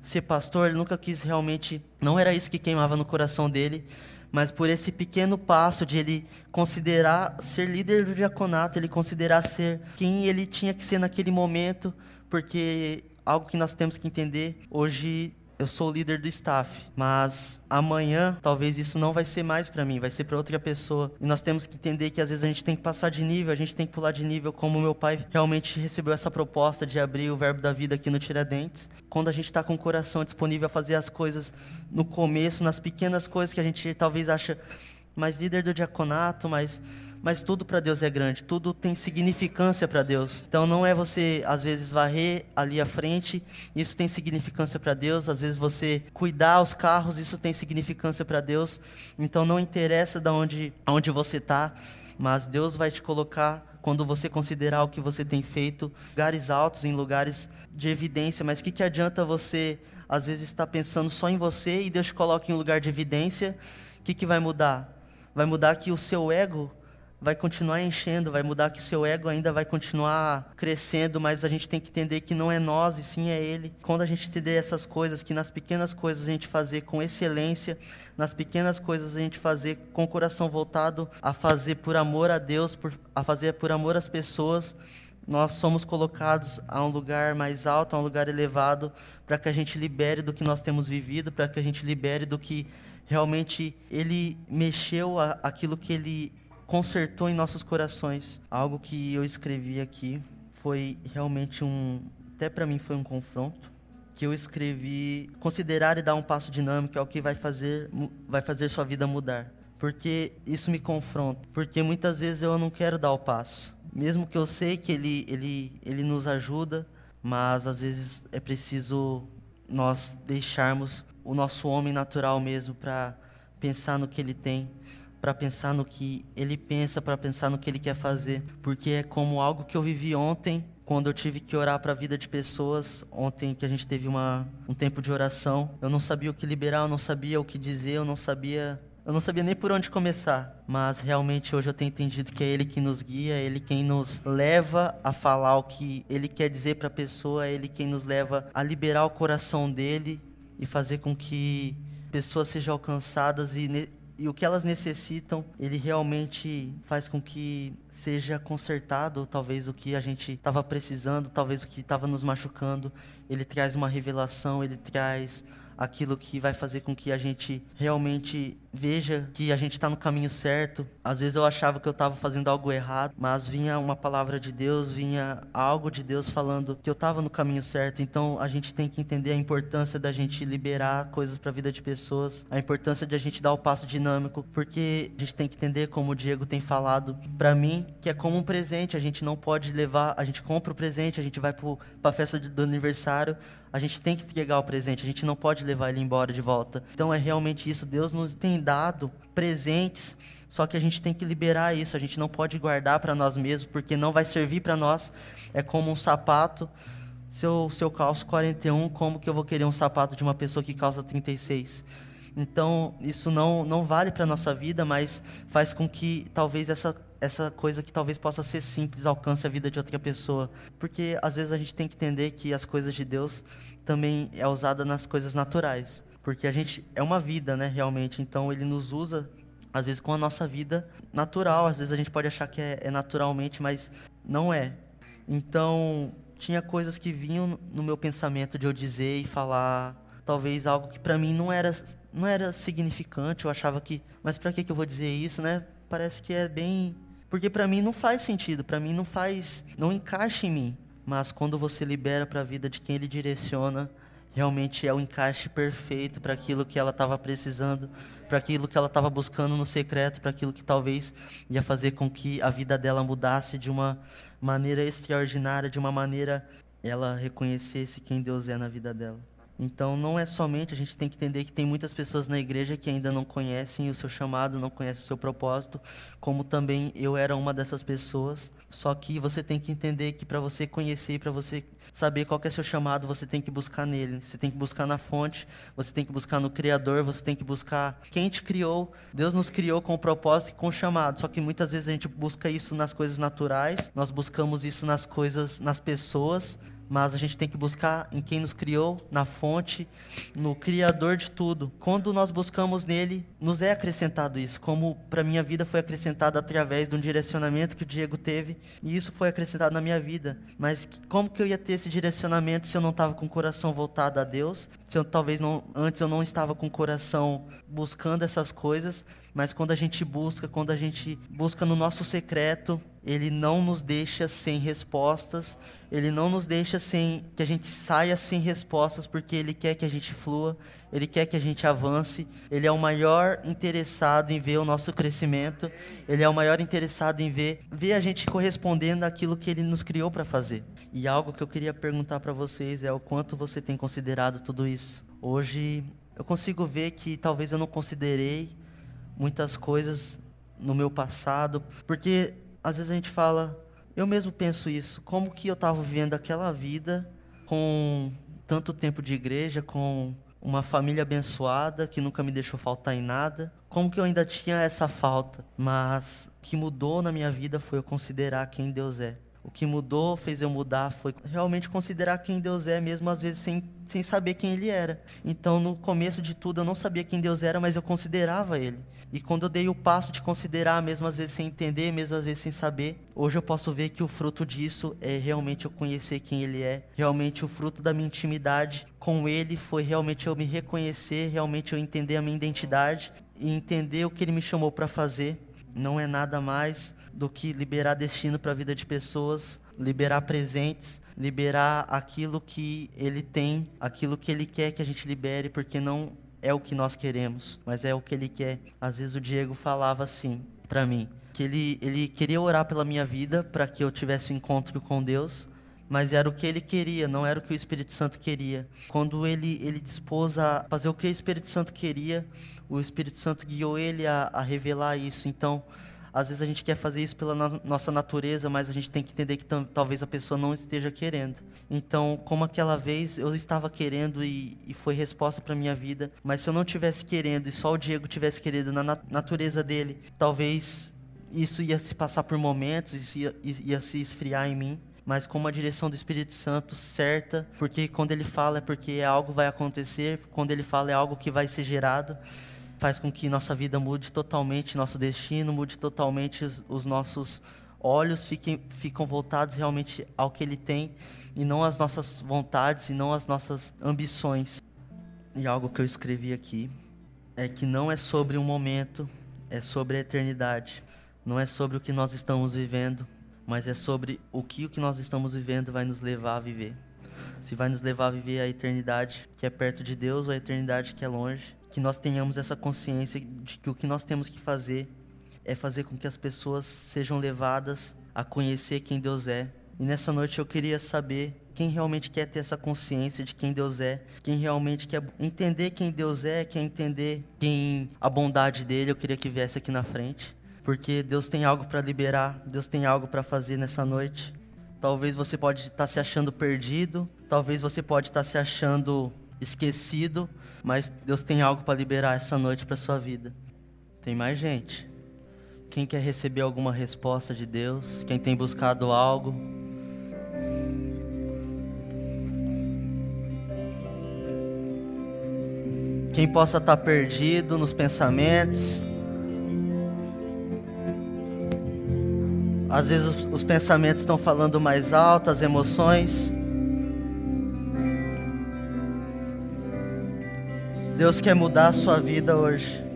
ser pastor, ele nunca quis realmente, não era isso que queimava no coração dele, mas por esse pequeno passo de ele considerar ser líder do diaconato, ele considerar ser quem ele tinha que ser naquele momento, porque algo que nós temos que entender, hoje eu sou o líder do staff, mas amanhã talvez isso não vai ser mais para mim, vai ser para outra pessoa. E nós temos que entender que às vezes a gente tem que passar de nível, a gente tem que pular de nível, como meu pai realmente recebeu essa proposta de abrir o Verbo da Vida aqui no Tiradentes. Quando a gente está com o coração disponível a fazer as coisas no começo, nas pequenas coisas que a gente talvez acha mais líder do diaconato, mas mas tudo para Deus é grande, tudo tem significância para Deus. Então não é você às vezes varrer ali à frente, isso tem significância para Deus, às vezes você cuidar os carros, isso tem significância para Deus. Então não interessa de onde, onde você está, mas Deus vai te colocar quando você considerar o que você tem feito, lugares altos, em lugares de evidência. Mas o que, que adianta você às vezes estar pensando só em você e Deus te coloca em lugar de evidência? O que, que vai mudar? Vai mudar que o seu ego vai continuar enchendo, vai mudar que seu ego ainda vai continuar crescendo, mas a gente tem que entender que não é nós e sim é ele. Quando a gente entender essas coisas, que nas pequenas coisas a gente fazer com excelência, nas pequenas coisas a gente fazer com o coração voltado a fazer por amor a Deus, por, a fazer por amor às pessoas, nós somos colocados a um lugar mais alto, a um lugar elevado, para que a gente libere do que nós temos vivido, para que a gente libere do que realmente ele mexeu a, aquilo que ele consertou em nossos corações. Algo que eu escrevi aqui foi realmente um, até para mim foi um confronto, que eu escrevi considerar e dar um passo dinâmico é o que vai fazer vai fazer sua vida mudar. Porque isso me confronta, porque muitas vezes eu não quero dar o passo. Mesmo que eu sei que ele ele ele nos ajuda, mas às vezes é preciso nós deixarmos o nosso homem natural mesmo para pensar no que ele tem para pensar no que ele pensa, para pensar no que ele quer fazer, porque é como algo que eu vivi ontem, quando eu tive que orar para a vida de pessoas, ontem que a gente teve uma, um tempo de oração, eu não sabia o que liberar, eu não sabia o que dizer, eu não sabia eu não sabia nem por onde começar, mas realmente hoje eu tenho entendido que é Ele que nos guia, é Ele quem nos leva a falar o que Ele quer dizer para a pessoa, é Ele quem nos leva a liberar o coração dele e fazer com que pessoas sejam alcançadas e e o que elas necessitam, ele realmente faz com que seja consertado, talvez o que a gente estava precisando, talvez o que estava nos machucando. Ele traz uma revelação, ele traz aquilo que vai fazer com que a gente realmente veja que a gente está no caminho certo. Às vezes eu achava que eu estava fazendo algo errado, mas vinha uma palavra de Deus, vinha algo de Deus falando que eu estava no caminho certo. Então a gente tem que entender a importância da gente liberar coisas para a vida de pessoas, a importância de a gente dar o passo dinâmico, porque a gente tem que entender, como o Diego tem falado para mim, que é como um presente. A gente não pode levar, a gente compra o presente, a gente vai para a festa do aniversário, a gente tem que entregar o presente, a gente não pode levar ele embora de volta. Então é realmente isso. Deus nos tem dado presentes, só que a gente tem que liberar isso. A gente não pode guardar para nós mesmos, porque não vai servir para nós. É como um sapato. Se eu, se calço 41, como que eu vou querer um sapato de uma pessoa que calça 36? Então, isso não, não vale para a nossa vida, mas faz com que talvez essa essa coisa que talvez possa ser simples alcance a vida de outra pessoa. Porque às vezes a gente tem que entender que as coisas de Deus também é usada nas coisas naturais. Porque a gente é uma vida, né, realmente. Então ele nos usa às vezes com a nossa vida natural. Às vezes a gente pode achar que é, é naturalmente, mas não é. Então tinha coisas que vinham no meu pensamento de eu dizer e falar, talvez algo que para mim não era não era significante, eu achava que, mas para que que eu vou dizer isso, né? Parece que é bem, porque para mim não faz sentido, para mim não faz, não encaixa em mim. Mas quando você libera para a vida de quem ele direciona, realmente é o encaixe perfeito para aquilo que ela estava precisando, para aquilo que ela estava buscando no secreto, para aquilo que talvez ia fazer com que a vida dela mudasse de uma maneira extraordinária, de uma maneira ela reconhecesse quem Deus é na vida dela. Então não é somente, a gente tem que entender que tem muitas pessoas na igreja que ainda não conhecem o seu chamado, não conhecem o seu propósito, como também eu era uma dessas pessoas. Só que você tem que entender que para você conhecer, para você saber qual é seu chamado, você tem que buscar nele. Você tem que buscar na fonte, você tem que buscar no Criador, você tem que buscar quem te criou. Deus nos criou com o propósito e com o chamado. Só que muitas vezes a gente busca isso nas coisas naturais, nós buscamos isso nas coisas, nas pessoas, mas a gente tem que buscar em quem nos criou, na fonte, no Criador de tudo. Quando nós buscamos nele, nos é acrescentado isso, como para minha vida foi acrescentado através de um direcionamento que o Diego teve, e isso foi acrescentado na minha vida. Mas como que eu ia ter esse direcionamento se eu não estava com o coração voltado a Deus? Se eu talvez não antes eu não estava com o coração buscando essas coisas, mas quando a gente busca, quando a gente busca no nosso secreto, ele não nos deixa sem respostas, ele não nos deixa sem que a gente saia sem respostas, porque Ele quer que a gente flua, Ele quer que a gente avance. Ele é o maior interessado em ver o nosso crescimento. Ele é o maior interessado em ver, ver a gente correspondendo àquilo que Ele nos criou para fazer. E algo que eu queria perguntar para vocês é o quanto você tem considerado tudo isso. Hoje eu consigo ver que talvez eu não considerei muitas coisas no meu passado, porque às vezes a gente fala eu mesmo penso isso. Como que eu estava vivendo aquela vida com tanto tempo de igreja, com uma família abençoada que nunca me deixou faltar em nada. Como que eu ainda tinha essa falta? Mas o que mudou na minha vida foi eu considerar quem Deus é. O que mudou, fez eu mudar, foi realmente considerar quem Deus é, mesmo às vezes sem, sem saber quem Ele era. Então, no começo de tudo, eu não sabia quem Deus era, mas eu considerava Ele. E quando eu dei o passo de considerar, mesmo às vezes sem entender, mesmo às vezes sem saber, hoje eu posso ver que o fruto disso é realmente eu conhecer quem Ele é. Realmente o fruto da minha intimidade com Ele foi realmente eu me reconhecer, realmente eu entender a minha identidade e entender o que Ele me chamou para fazer. Não é nada mais do que liberar destino para a vida de pessoas, liberar presentes, liberar aquilo que Ele tem, aquilo que Ele quer que a gente libere, porque não é o que nós queremos, mas é o que ele quer. Às vezes o Diego falava assim para mim, que ele, ele queria orar pela minha vida para que eu tivesse um encontro com Deus, mas era o que ele queria, não era o que o Espírito Santo queria. Quando ele, ele dispôs a fazer o que o Espírito Santo queria, o Espírito Santo guiou ele a, a revelar isso. Então, às vezes a gente quer fazer isso pela no nossa natureza, mas a gente tem que entender que talvez a pessoa não esteja querendo. Então, como aquela vez eu estava querendo e, e foi resposta para minha vida, mas se eu não tivesse querendo e só o Diego tivesse querido na nat natureza dele, talvez isso ia se passar por momentos, isso ia, ia se esfriar em mim mas com uma direção do Espírito Santo certa, porque quando ele fala é porque algo vai acontecer, quando ele fala é algo que vai ser gerado faz com que nossa vida mude totalmente, nosso destino mude totalmente, os, os nossos olhos fiquem, ficam voltados realmente ao que Ele tem e não às nossas vontades e não às nossas ambições. E algo que eu escrevi aqui é que não é sobre um momento, é sobre a eternidade. Não é sobre o que nós estamos vivendo, mas é sobre o que o que nós estamos vivendo vai nos levar a viver. Se vai nos levar a viver a eternidade que é perto de Deus ou a eternidade que é longe que nós tenhamos essa consciência de que o que nós temos que fazer é fazer com que as pessoas sejam levadas a conhecer quem Deus é. E nessa noite eu queria saber quem realmente quer ter essa consciência de quem Deus é, quem realmente quer entender quem Deus é, quer entender quem a bondade dele, eu queria que viesse aqui na frente, porque Deus tem algo para liberar, Deus tem algo para fazer nessa noite. Talvez você pode estar tá se achando perdido, talvez você pode estar tá se achando esquecido, mas Deus tem algo para liberar essa noite para sua vida. Tem mais gente. Quem quer receber alguma resposta de Deus? Quem tem buscado algo? Quem possa estar perdido nos pensamentos? Às vezes os pensamentos estão falando mais alto, as emoções. Deus quer mudar a sua vida hoje.